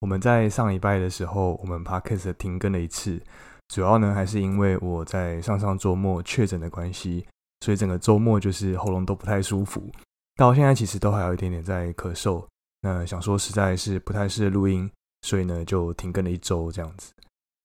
我们在上礼拜的时候，我们 Podcast 停更了一次，主要呢还是因为我在上上周末确诊的关系，所以整个周末就是喉咙都不太舒服，到现在其实都还有一点点在咳嗽。那想说实在是不太适合录音，所以呢就停更了一周这样子。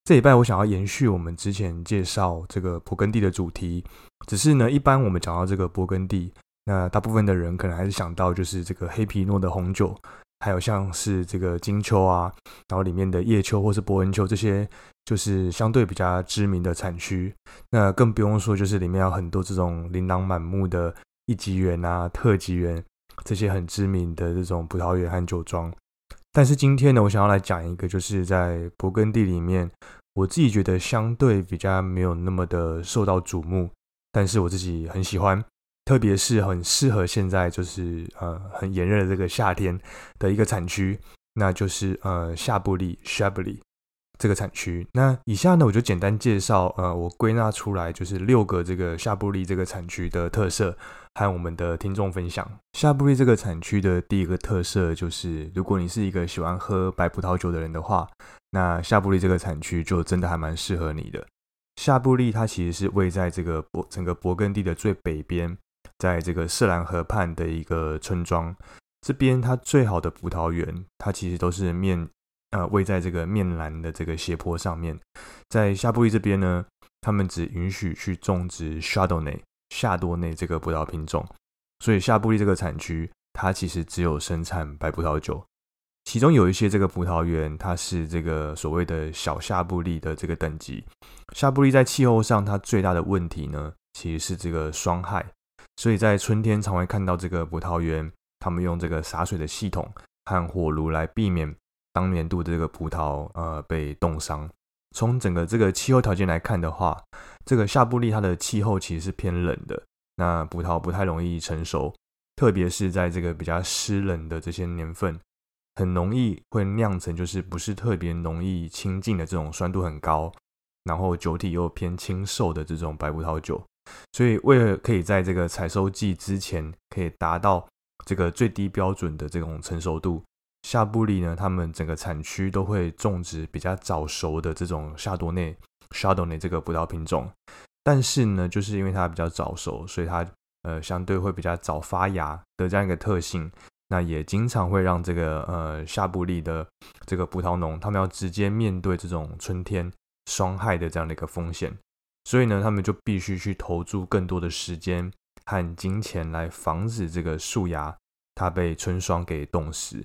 这礼拜我想要延续我们之前介绍这个勃艮第的主题，只是呢，一般我们讲到这个勃艮第，那大部分的人可能还是想到就是这个黑皮诺的红酒，还有像是这个金秋啊，然后里面的叶秋或是伯恩秋这些，就是相对比较知名的产区。那更不用说就是里面有很多这种琳琅满目的一级园啊、特级园这些很知名的这种葡萄园和酒庄。但是今天呢，我想要来讲一个，就是在勃艮第里面，我自己觉得相对比较没有那么的受到瞩目，但是我自己很喜欢，特别是很适合现在就是呃很炎热的这个夏天的一个产区，那就是呃夏布利 （Chablis） 这个产区。那以下呢，我就简单介绍，呃，我归纳出来就是六个这个夏布利这个产区的特色。和我们的听众分享，夏布利这个产区的第一个特色就是，如果你是一个喜欢喝白葡萄酒的人的话，那夏布利这个产区就真的还蛮适合你的。夏布利它其实是位在这个勃整个勃艮第的最北边，在这个瑟兰河畔的一个村庄。这边它最好的葡萄园，它其实都是面呃位在这个面栏的这个斜坡上面。在夏布利这边呢，他们只允许去种植 Chardonnay。夏多内这个葡萄品种，所以夏布利这个产区，它其实只有生产白葡萄酒。其中有一些这个葡萄园，它是这个所谓的小夏布利的这个等级。夏布利在气候上，它最大的问题呢，其实是这个霜害。所以在春天常会看到这个葡萄园，他们用这个洒水的系统和火炉来避免当年度的这个葡萄呃被冻伤。从整个这个气候条件来看的话，这个夏布利它的气候其实是偏冷的，那葡萄不太容易成熟，特别是在这个比较湿冷的这些年份，很容易会酿成就是不是特别容易清净的这种酸度很高，然后酒体又偏清瘦的这种白葡萄酒。所以为了可以在这个采收季之前可以达到这个最低标准的这种成熟度。夏布利呢，他们整个产区都会种植比较早熟的这种夏多内、夏多内这个葡萄品种，但是呢，就是因为它比较早熟，所以它呃相对会比较早发芽的这样一个特性，那也经常会让这个呃夏布利的这个葡萄农，他们要直接面对这种春天霜害的这样的一个风险，所以呢，他们就必须去投注更多的时间和金钱来防止这个树芽它被春霜给冻死。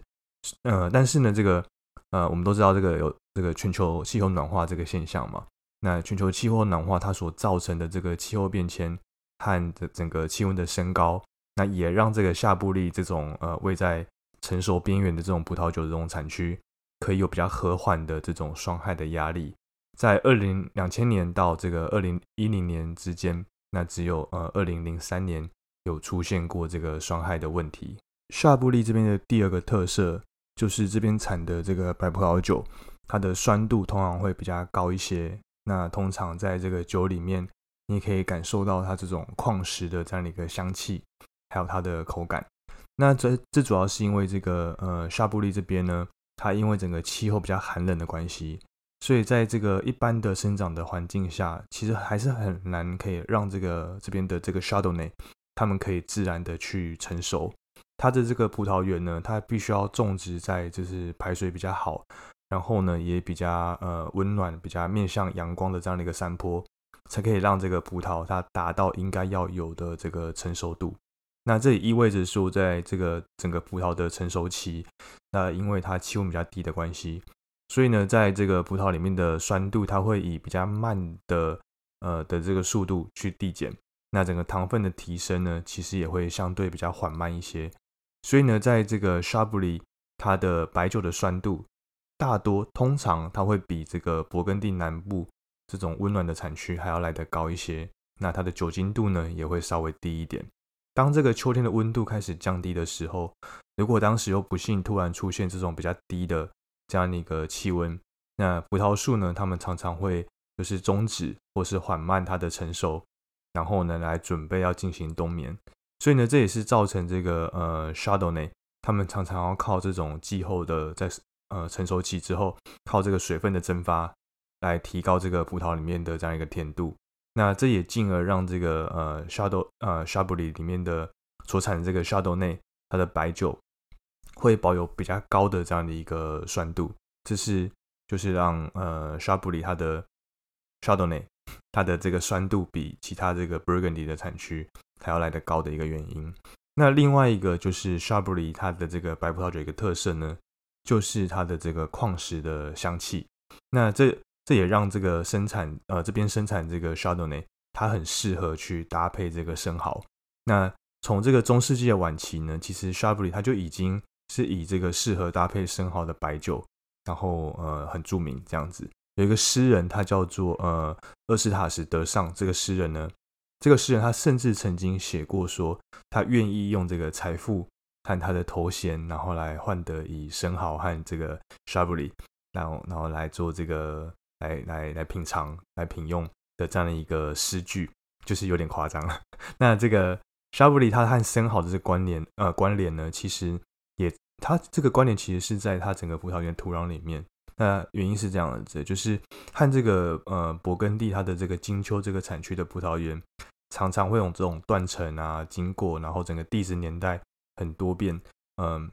呃，但是呢，这个呃，我们都知道这个有这个全球气候暖化这个现象嘛。那全球气候暖化它所造成的这个气候变迁和整个气温的升高，那也让这个夏布利这种呃位在成熟边缘的这种葡萄酒的这种产区，可以有比较和缓的这种霜害的压力。在二零两千年到这个二零一零年之间，那只有呃二零零三年有出现过这个霜害的问题。夏布利这边的第二个特色。就是这边产的这个白葡萄酒，它的酸度通常会比较高一些。那通常在这个酒里面，你可以感受到它这种矿石的这样的一个香气，还有它的口感。那这这主要是因为这个呃夏布利这边呢，它因为整个气候比较寒冷的关系，所以在这个一般的生长的环境下，其实还是很难可以让这个这边的这个 Chardonnay 它们可以自然的去成熟。它的这个葡萄园呢，它必须要种植在就是排水比较好，然后呢也比较呃温暖、比较面向阳光的这样的一个山坡，才可以让这个葡萄它达到应该要有的这个成熟度。那这也意味着说，在这个整个葡萄的成熟期，那因为它气温比较低的关系，所以呢，在这个葡萄里面的酸度，它会以比较慢的呃的这个速度去递减。那整个糖分的提升呢，其实也会相对比较缓慢一些。所以呢，在这个 s h a b l y 它的白酒的酸度，大多通常它会比这个勃艮第南部这种温暖的产区还要来得高一些。那它的酒精度呢，也会稍微低一点。当这个秋天的温度开始降低的时候，如果当时又不幸突然出现这种比较低的这样的一个气温，那葡萄树呢，它们常常会就是终止或是缓慢它的成熟，然后呢来准备要进行冬眠。所以呢，这也是造成这个呃 shardony 他们常常要靠这种气候的在呃成熟期之后，靠这个水分的蒸发来提高这个葡萄里面的这样一个甜度。那这也进而让这个呃 Shadow 呃 s h a b l y 里面的所产的这个 Shadow 内，它的白酒会保有比较高的这样的一个酸度，这是就是让呃 s h a b l y 它的 Shadow 内它的这个酸度比其他这个 Burgundy 的产区还要来得高的一个原因。那另外一个就是 s h a b l y 它的这个白葡萄酒一个特色呢，就是它的这个矿石的香气。那这这也让这个生产呃这边生产这个 s h a d o n n a y 它很适合去搭配这个生蚝。那从这个中世纪的晚期呢，其实 s h a b l i 它就已经是以这个适合搭配生蚝的白酒，然后呃很著名这样子。有一个诗人，他叫做呃厄斯塔什德尚。这个诗人呢，这个诗人他甚至曾经写过说，他愿意用这个财富和他的头衔，然后来换得以生蚝和这个 Chablis，然后然后来做这个。来来来品尝、来品用的这样的一个诗句，就是有点夸张了。那这个沙布里它和生蚝的这关联呃关联呢，其实它这个观点其实是在它整个葡萄园土壤里面。那原因是这样子，就是和这个呃勃艮第它的这个金秋这个产区的葡萄园，常常会有这种断层啊经过，然后整个地质年代很多变，嗯，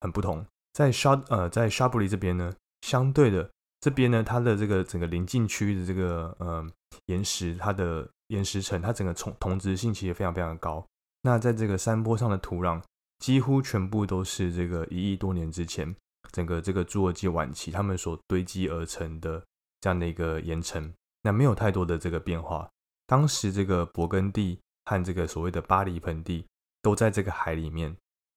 很不同。在沙呃在沙布里这边呢，相对的。这边呢，它的这个整个临近区域的这个呃岩石，它的岩石层，它整个同同质性其实非常非常的高。那在这个山坡上的土壤，几乎全部都是这个一亿多年之前，整个这个侏罗纪晚期他们所堆积而成的这样的一个岩层。那没有太多的这个变化。当时这个勃艮第和这个所谓的巴黎盆地都在这个海里面。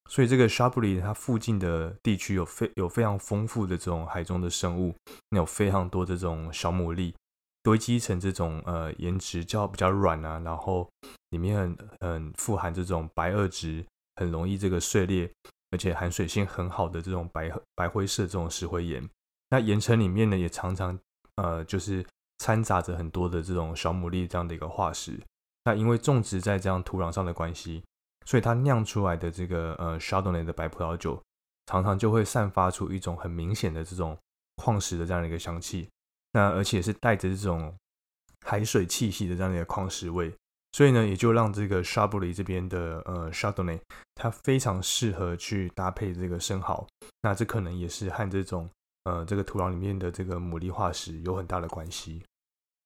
所以这个沙布里它附近的地区有非有非常丰富的这种海中的生物，有非常多的这种小牡蛎堆积成这种呃岩质较比较软啊，然后里面很很富含这种白垩质，很容易这个碎裂，而且含水性很好的这种白白灰色这种石灰岩。那岩层里面呢也常常呃就是掺杂着很多的这种小牡蛎这样的一个化石。那因为种植在这样土壤上的关系。所以它酿出来的这个呃 s h a d o n n a y 的白葡萄酒，常常就会散发出一种很明显的这种矿石的这样的一个香气，那而且是带着这种海水气息的这样的一个矿石味，所以呢，也就让这个 c h a b l y 这边的呃 Chardonnay 它非常适合去搭配这个生蚝，那这可能也是和这种呃这个土壤里面的这个牡蛎化石有很大的关系。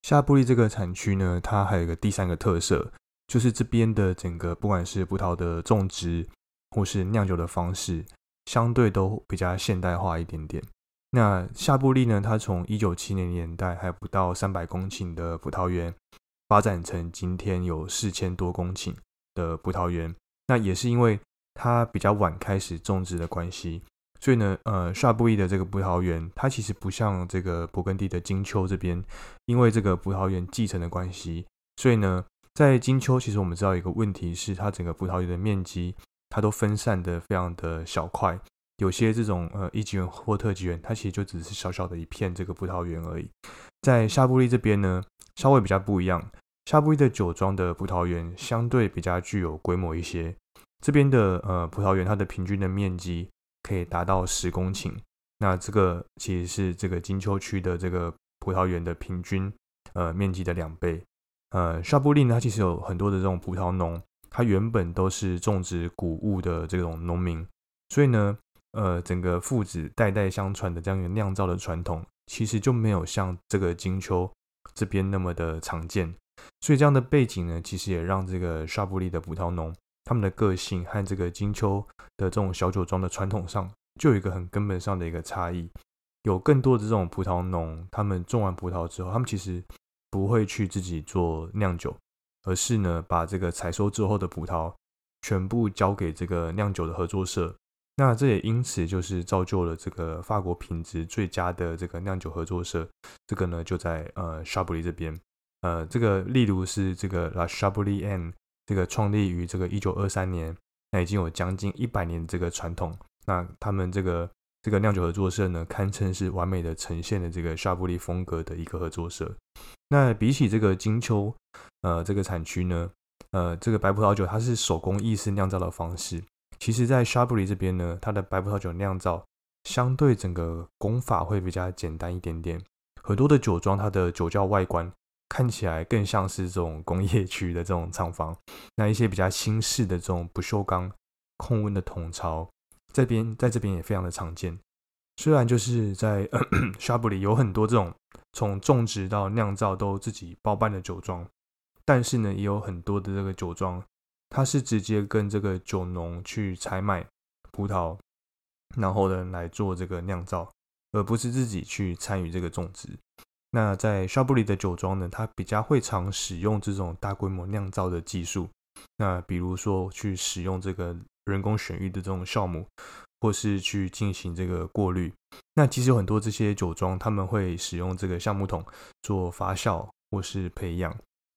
夏布利这个产区呢，它还有一个第三个特色。就是这边的整个，不管是葡萄的种植，或是酿酒的方式，相对都比较现代化一点点。那夏布利呢，它从一九七零年代还不到三百公顷的葡萄园，发展成今天有四千多公顷的葡萄园。那也是因为它比较晚开始种植的关系，所以呢，呃，夏布利的这个葡萄园，它其实不像这个勃艮第的金秋这边，因为这个葡萄园继承的关系，所以呢。在金秋，其实我们知道一个问题是，它整个葡萄园的面积，它都分散的非常的小块。有些这种呃一级园或特级园，它其实就只是小小的一片这个葡萄园而已。在夏布利这边呢，稍微比较不一样。夏布利的酒庄的葡萄园相对比较具有规模一些。这边的呃葡萄园，它的平均的面积可以达到十公顷。那这个其实是这个金秋区的这个葡萄园的平均呃面积的两倍。呃，夏布利呢，它其实有很多的这种葡萄农，它原本都是种植谷物的这种农民，所以呢，呃整个父子代代相传的这样一个酿造的传统，其实就没有像这个金秋这边那么的常见。所以这样的背景呢，其实也让这个沙布利的葡萄农他们的个性和这个金秋的这种小酒庄的传统上，就有一个很根本上的一个差异。有更多的这种葡萄农，他们种完葡萄之后，他们其实不会去自己做酿酒，而是呢把这个采收之后的葡萄全部交给这个酿酒的合作社。那这也因此就是造就了这个法国品质最佳的这个酿酒合作社。这个呢就在呃沙布利这边，呃这个例如是这个 La Chablis N，这个创立于这个一九二三年，那已经有将近一百年这个传统。那他们这个。这个酿酒合作社呢，堪称是完美的呈现了这个沙布利风格的一个合作社。那比起这个金秋，呃，这个产区呢，呃，这个白葡萄酒它是手工意式酿造的方式。其实，在沙布利这边呢，它的白葡萄酒酿造相对整个工法会比较简单一点点。很多的酒庄，它的酒窖外观看起来更像是这种工业区的这种厂房。那一些比较新式的这种不锈钢控温的桶槽。这边在这边也非常的常见，虽然就是在沙布里有很多这种从种植到酿造都自己包办的酒庄，但是呢，也有很多的这个酒庄，它是直接跟这个酒农去采买葡萄，然后呢来做这个酿造，而不是自己去参与这个种植。那在沙布里的酒庄呢，它比较会常使用这种大规模酿造的技术，那比如说去使用这个。人工选育的这种酵母，或是去进行这个过滤。那其实有很多这些酒庄，他们会使用这个橡木桶做发酵或是培养。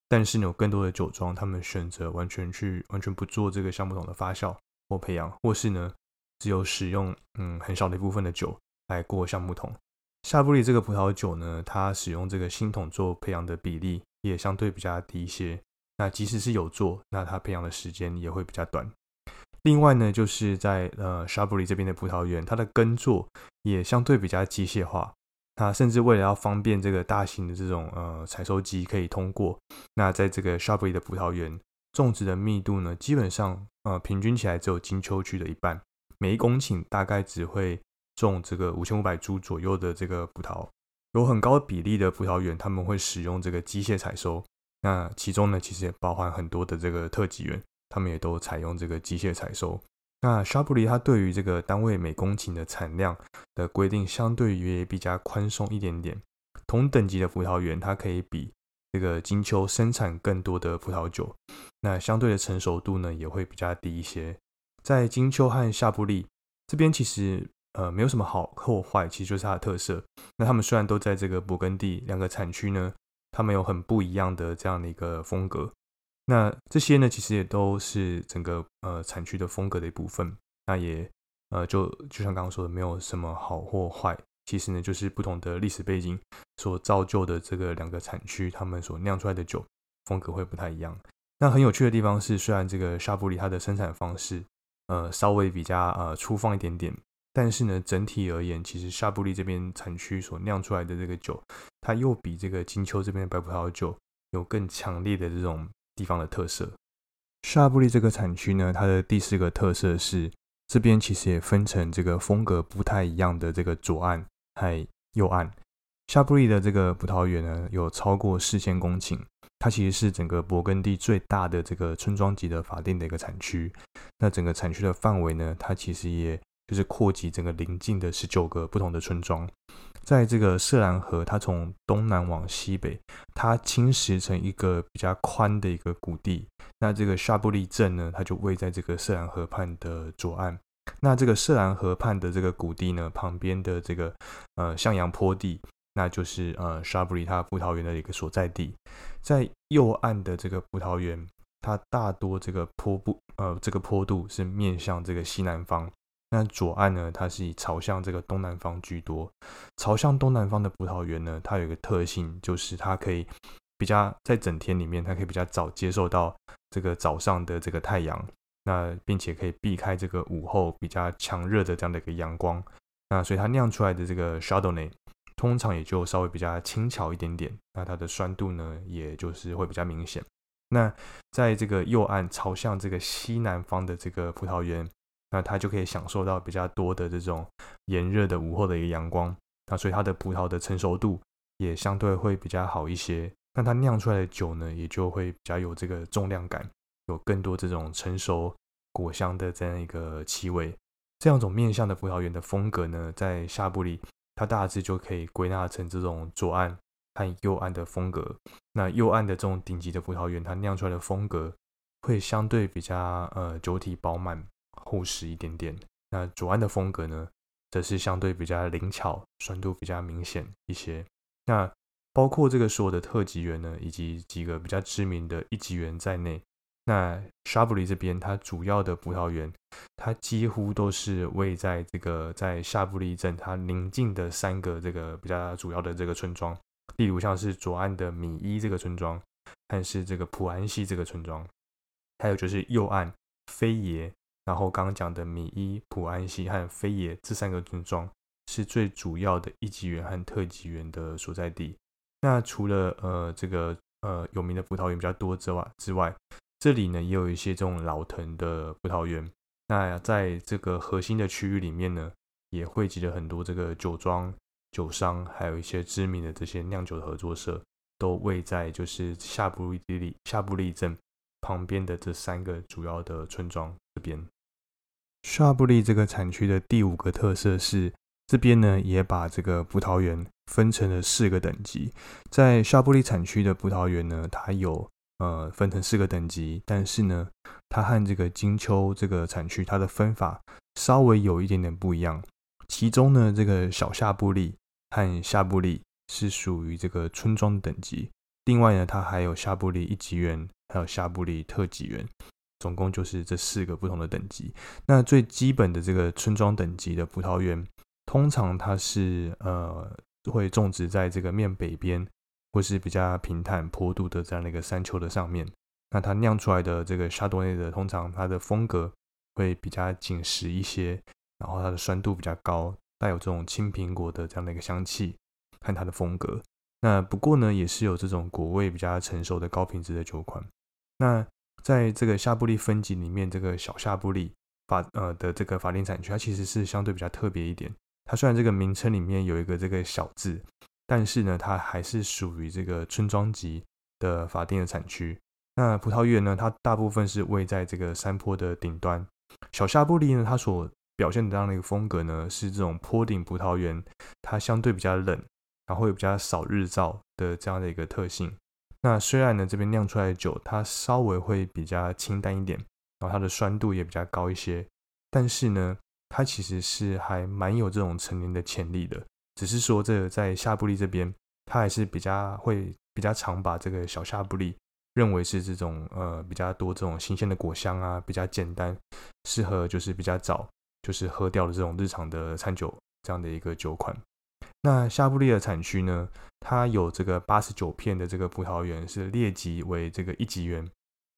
但是有更多的酒庄，他们选择完全去完全不做这个橡木桶的发酵或培养，或是呢只有使用嗯很少的一部分的酒来过橡木桶。夏布利这个葡萄酒呢，它使用这个新桶做培养的比例也相对比较低一些。那即使是有做，那它培养的时间也会比较短。另外呢，就是在呃沙布里这边的葡萄园，它的耕作也相对比较机械化。它甚至为了要方便这个大型的这种呃采收机可以通过，那在这个沙布里的葡萄园种植的密度呢，基本上呃平均起来只有金秋区的一半，每一公顷大概只会种这个五千五百株左右的这个葡萄。有很高比例的葡萄园，他们会使用这个机械采收。那其中呢，其实也包含很多的这个特级园。他们也都采用这个机械采收。那沙布里它对于这个单位每公顷的产量的规定，相对于也比较宽松一点点。同等级的葡萄园，它可以比这个金秋生产更多的葡萄酒。那相对的成熟度呢，也会比较低一些。在金秋和夏布利这边，其实呃没有什么好或坏，其实就是它的特色。那他们虽然都在这个勃艮第两个产区呢，他们有很不一样的这样的一个风格。那这些呢，其实也都是整个呃产区的风格的一部分。那也呃就就像刚刚说的，没有什么好或坏。其实呢，就是不同的历史背景所造就的这个两个产区，他们所酿出来的酒风格会不太一样。那很有趣的地方是，虽然这个沙布里它的生产方式呃稍微比较呃粗放一点点，但是呢，整体而言，其实沙布里这边产区所酿出来的这个酒，它又比这个金秋这边的白葡萄酒有更强烈的这种。地方的特色，沙布利这个产区呢，它的第四个特色是这边其实也分成这个风格不太一样的这个左岸和右岸。沙布利的这个葡萄园呢，有超过四千公顷，它其实是整个勃艮第最大的这个村庄级的法定的一个产区。那整个产区的范围呢，它其实也就是扩及整个邻近的十九个不同的村庄。在这个色兰河，它从东南往西北，它侵蚀成一个比较宽的一个谷地。那这个沙布利镇呢，它就位在这个色兰河畔的左岸。那这个色兰河畔的这个谷地呢，旁边的这个呃向阳坡地，那就是呃沙布利它葡萄园的一个所在地。在右岸的这个葡萄园，它大多这个坡部呃这个坡度是面向这个西南方。那左岸呢，它是以朝向这个东南方居多。朝向东南方的葡萄园呢，它有一个特性，就是它可以比较在整天里面，它可以比较早接受到这个早上的这个太阳，那并且可以避开这个午后比较强热的这样的一个阳光。那所以它酿出来的这个 s h a d o w n a y 通常也就稍微比较轻巧一点点。那它的酸度呢，也就是会比较明显。那在这个右岸朝向这个西南方的这个葡萄园。那它就可以享受到比较多的这种炎热的午后的一个阳光，那所以它的葡萄的成熟度也相对会比较好一些。那它酿出来的酒呢，也就会比较有这个重量感，有更多这种成熟果香的这样一个气味。这样种面向的葡萄园的风格呢，在夏布里，它大致就可以归纳成这种左岸和右岸的风格。那右岸的这种顶级的葡萄园，它酿出来的风格会相对比较呃酒体饱满、厚实一点点。那左岸的风格呢，则是相对比较灵巧、酸度比较明显一些。那包括这个所有的特级园呢，以及几个比较知名的一级园在内。那沙布里这边，它主要的葡萄园，它几乎都是位在这个在夏布利镇它邻近的三个这个比较主要的这个村庄，例如像是左岸的米伊这个村庄，还是这个普安西这个村庄，还有就是右岸飞耶，然后刚刚讲的米伊、普安西和菲耶这三个村庄是最主要的一级园和特级园的所在地。那除了呃这个呃有名的葡萄园比较多之外之外，这里呢也有一些这种老藤的葡萄园，那在这个核心的区域里面呢，也汇集了很多这个酒庄、酒商，还有一些知名的这些酿酒的合作社，都位在就是夏布利夏布利镇旁边的这三个主要的村庄这边。夏布利这个产区的第五个特色是，这边呢也把这个葡萄园分成了四个等级，在夏布利产区的葡萄园呢，它有。呃，分成四个等级，但是呢，它和这个金秋这个产区它的分法稍微有一点点不一样。其中呢，这个小夏布利和夏布利是属于这个村庄等级。另外呢，它还有夏布利一级园，还有夏布利特级园，总共就是这四个不同的等级。那最基本的这个村庄等级的葡萄园，通常它是呃会种植在这个面北边。或是比较平坦坡度的这样的一个山丘的上面，那它酿出来的这个沙多内的，通常它的风格会比较紧实一些，然后它的酸度比较高，带有这种青苹果的这样的一个香气看它的风格。那不过呢，也是有这种果味比较成熟的高品质的酒款。那在这个夏布利分级里面，这个小夏布利法呃的这个法定产区，它其实是相对比较特别一点。它虽然这个名称里面有一个这个小字。但是呢，它还是属于这个村庄级的法定的产区。那葡萄园呢，它大部分是位在这个山坡的顶端。小夏布利呢，它所表现的这样的一个风格呢，是这种坡顶葡萄园，它相对比较冷，然后会比较少日照的这样的一个特性。那虽然呢，这边酿出来的酒它稍微会比较清淡一点，然后它的酸度也比较高一些，但是呢，它其实是还蛮有这种成年的潜力的。只是说，这个在夏布利这边，他还是比较会比较常把这个小夏布利认为是这种呃比较多这种新鲜的果香啊，比较简单，适合就是比较早就是喝掉的这种日常的餐酒这样的一个酒款。那夏布利的产区呢，它有这个八十九片的这个葡萄园是列级为这个一级园，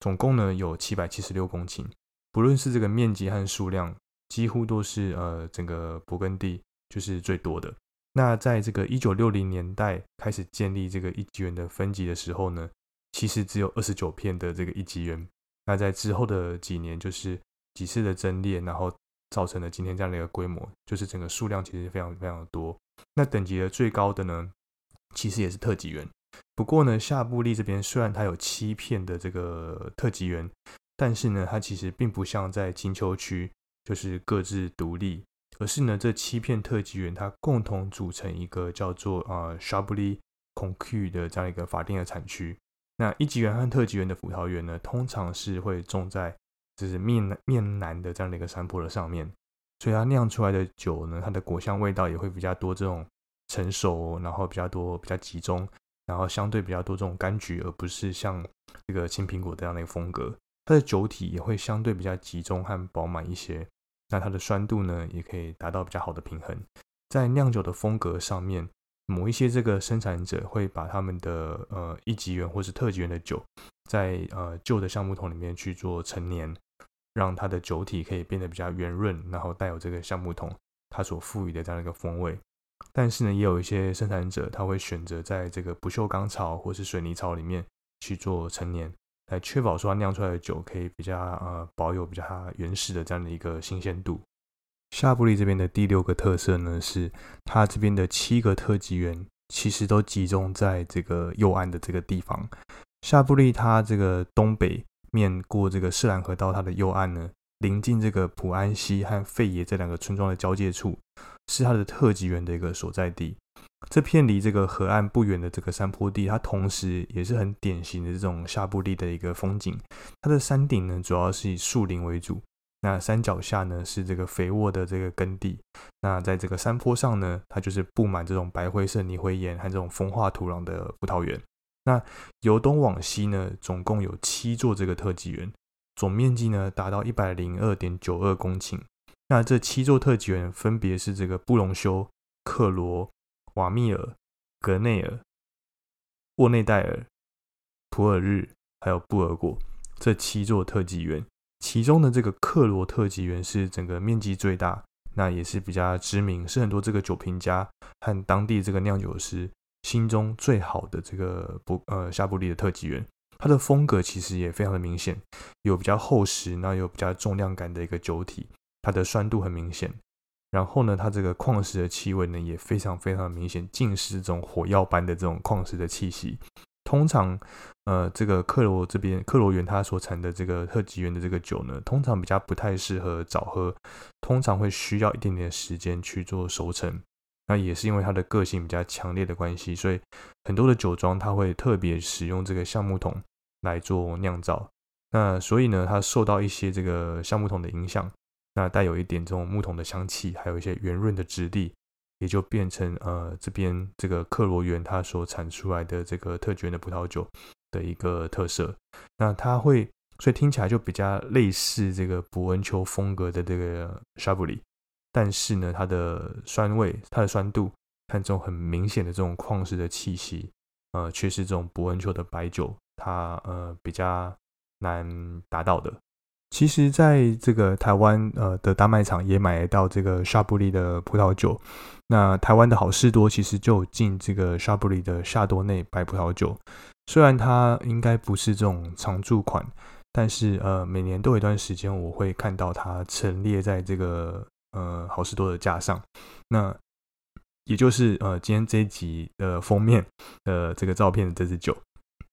总共呢有七百七十六公顷，不论是这个面积和数量，几乎都是呃整个勃艮第就是最多的。那在这个一九六零年代开始建立这个一级园的分级的时候呢，其实只有二十九片的这个一级园。那在之后的几年，就是几次的增列，然后造成了今天这样的一个规模，就是整个数量其实非常非常的多。那等级的最高的呢，其实也是特级园。不过呢，夏布利这边虽然它有七片的这个特级园，但是呢，它其实并不像在金秋区，就是各自独立。而是呢，这七片特级园它共同组成一个叫做呃 Chablis Concu 的这样一个法定的产区。那一级园和特级园的葡萄园呢，通常是会种在就是面南面南的这样的一个山坡的上面，所以它酿出来的酒呢，它的果香味道也会比较多，这种成熟，然后比较多比较集中，然后相对比较多这种柑橘，而不是像这个青苹果这样的一个风格。它的酒体也会相对比较集中和饱满一些。那它的酸度呢，也可以达到比较好的平衡。在酿酒的风格上面，某一些这个生产者会把他们的呃一级园或是特级园的酒，在呃旧的橡木桶里面去做陈年，让它的酒体可以变得比较圆润，然后带有这个橡木桶它所赋予的这样一个风味。但是呢，也有一些生产者他会选择在这个不锈钢槽或是水泥槽里面去做陈年，来确保说它酿出来的酒可以比较呃保有比较原始的这样的一个新鲜度。夏布利这边的第六个特色呢，是它这边的七个特级园其实都集中在这个右岸的这个地方。夏布利它这个东北面过这个士兰河到，它的右岸呢，临近这个普安西和费耶这两个村庄的交界处，是它的特级园的一个所在地。这片离这个河岸不远的这个山坡地，它同时也是很典型的这种夏布利的一个风景。它的山顶呢，主要是以树林为主。那山脚下呢是这个肥沃的这个耕地，那在这个山坡上呢，它就是布满这种白灰色泥灰岩和这种风化土壤的葡萄园。那由东往西呢，总共有七座这个特级园，总面积呢达到一百零二点九二公顷。那这七座特级园分别是这个布隆修、克罗、瓦密尔、格内尔、沃内戴尔、普尔日还有布尔果这七座特级园。其中的这个克罗特级园是整个面积最大，那也是比较知名，是很多这个酒评家和当地这个酿酒师心中最好的这个不呃夏布利的特级园。它的风格其实也非常的明显，有比较厚实，那有比较重量感的一个酒体，它的酸度很明显。然后呢，它这个矿石的气味呢也非常非常的明显，尽是这种火药般的这种矿石的气息。通常，呃，这个克罗这边克罗园它所产的这个特级园的这个酒呢，通常比较不太适合早喝，通常会需要一点点时间去做熟成。那也是因为它的个性比较强烈的关系，所以很多的酒庄它会特别使用这个橡木桶来做酿造。那所以呢，它受到一些这个橡木桶的影响，那带有一点这种木桶的香气，还有一些圆润的质地。也就变成呃这边这个克罗园它所产出来的这个特级的葡萄酒的一个特色。那它会所以听起来就比较类似这个伯恩丘风格的这个沙布里，但是呢它的酸味、它的酸度看这种很明显的这种矿石的气息，呃，却是这种伯恩丘的白酒它呃比较难达到的。其实，在这个台湾呃的大卖场也买得到这个沙布利的葡萄酒。那台湾的好事多其实就进这个沙布利的夏多内白葡萄酒。虽然它应该不是这种常驻款，但是呃每年都有一段时间我会看到它陈列在这个呃好事多的架上。那也就是呃今天这一集的封面的这个照片的这支酒，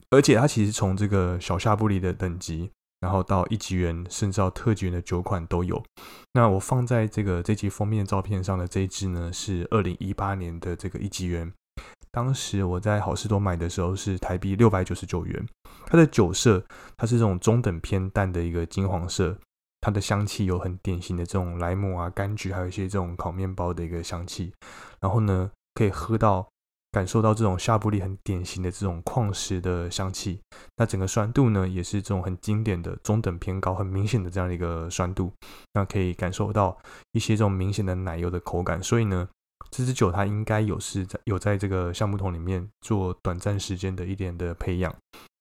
而且它其实从这个小夏布利的等级。然后到一级园，甚至到特级园的酒款都有。那我放在这个这期封面照片上的这一支呢，是二零一八年的这个一级园。当时我在好事多买的时候是台币六百九十九元。它的酒色，它是这种中等偏淡的一个金黄色。它的香气有很典型的这种莱姆啊、柑橘，还有一些这种烤面包的一个香气。然后呢，可以喝到。感受到这种夏布利很典型的这种矿石的香气，那整个酸度呢，也是这种很经典的中等偏高、很明显的这样的一个酸度。那可以感受到一些这种明显的奶油的口感，所以呢，这支酒它应该有是在有在这个橡木桶里面做短暂时间的一点的培养。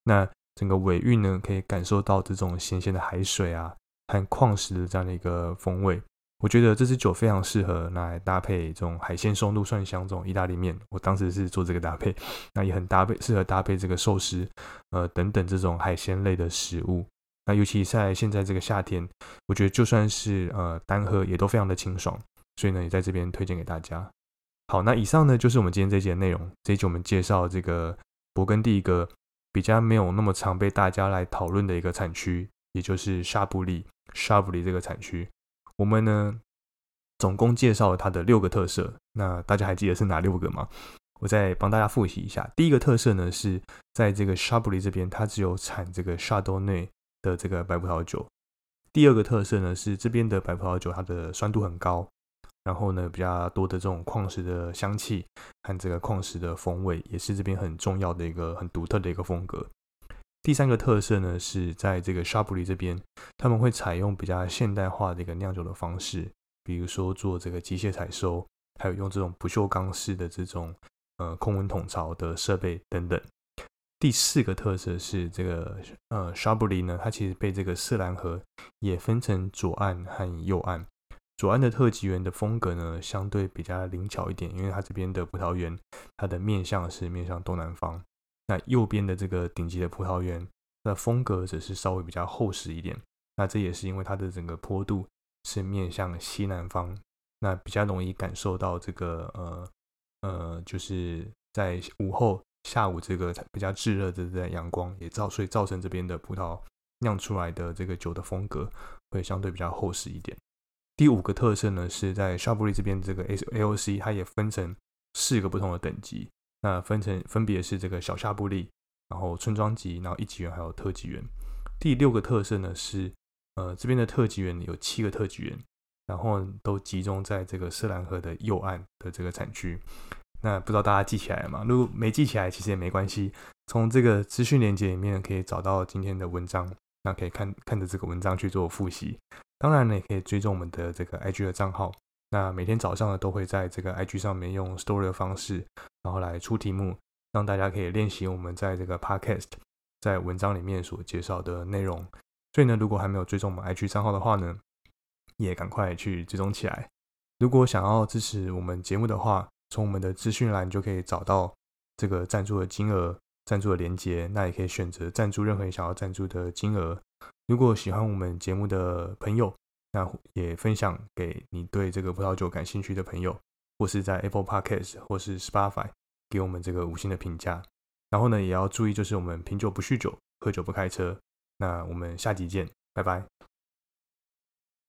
那整个尾韵呢，可以感受到这种咸咸的海水啊和矿石的这样的一个风味。我觉得这支酒非常适合拿来搭配这种海鲜松露蒜香这种意大利面。我当时是做这个搭配，那也很搭配，适合搭配这个寿司，呃等等这种海鲜类的食物。那尤其在现在这个夏天，我觉得就算是呃单喝也都非常的清爽。所以呢，也在这边推荐给大家。好，那以上呢就是我们今天这节的内容。这一集我们介绍这个勃艮第一个比较没有那么常被大家来讨论的一个产区，也就是沙布利，沙布利这个产区。我们呢，总共介绍了它的六个特色。那大家还记得是哪六个吗？我再帮大家复习一下。第一个特色呢，是在这个沙布里这边，它只有产这个沙多内的这个白葡萄酒。第二个特色呢，是这边的白葡萄酒它的酸度很高，然后呢比较多的这种矿石的香气和这个矿石的风味，也是这边很重要的一个很独特的一个风格。第三个特色呢，是在这个沙布里这边，他们会采用比较现代化的一个酿酒的方式，比如说做这个机械采收，还有用这种不锈钢式的这种呃空温桶槽的设备等等。第四个特色是这个呃沙布里呢，它其实被这个色兰河也分成左岸和右岸。左岸的特级园的风格呢，相对比较灵巧一点，因为它这边的葡萄园，它的面向是面向东南方。那右边的这个顶级的葡萄园，那风格则是稍微比较厚实一点。那这也是因为它的整个坡度是面向西南方，那比较容易感受到这个呃呃，就是在午后、下午这个比较炙热的在阳光，也造所以造成这边的葡萄酿出来的这个酒的风格会相对比较厚实一点。第五个特色呢，是在夏布利这边这个 A O C，它也分成四个不同的等级，那分成分别是这个小夏布利，然后村庄级，然后一级园还有特级园。第六个特色呢是，呃，这边的特级园有七个特级园，然后都集中在这个色兰河的右岸的这个产区。那不知道大家记起来吗？如果没记起来，其实也没关系，从这个资讯链接里面可以找到今天的文章，那可以看看着这个文章去做复习。当然呢，也可以追踪我们的这个 IG 的账号。那每天早上呢，都会在这个 IG 上面用 Story 的方式，然后来出题目，让大家可以练习我们在这个 Podcast 在文章里面所介绍的内容。所以呢，如果还没有追踪我们 IG 账号的话呢，也赶快去追踪起来。如果想要支持我们节目的话，从我们的资讯栏就可以找到这个赞助的金额、赞助的连接，那也可以选择赞助任何你想要赞助的金额。如果喜欢我们节目的朋友，那也分享给你对这个葡萄酒感兴趣的朋友，或是在 Apple Podcast 或是 Spotify 给我们这个五星的评价。然后呢，也要注意，就是我们品酒不酗酒，喝酒不开车。那我们下集见，拜拜。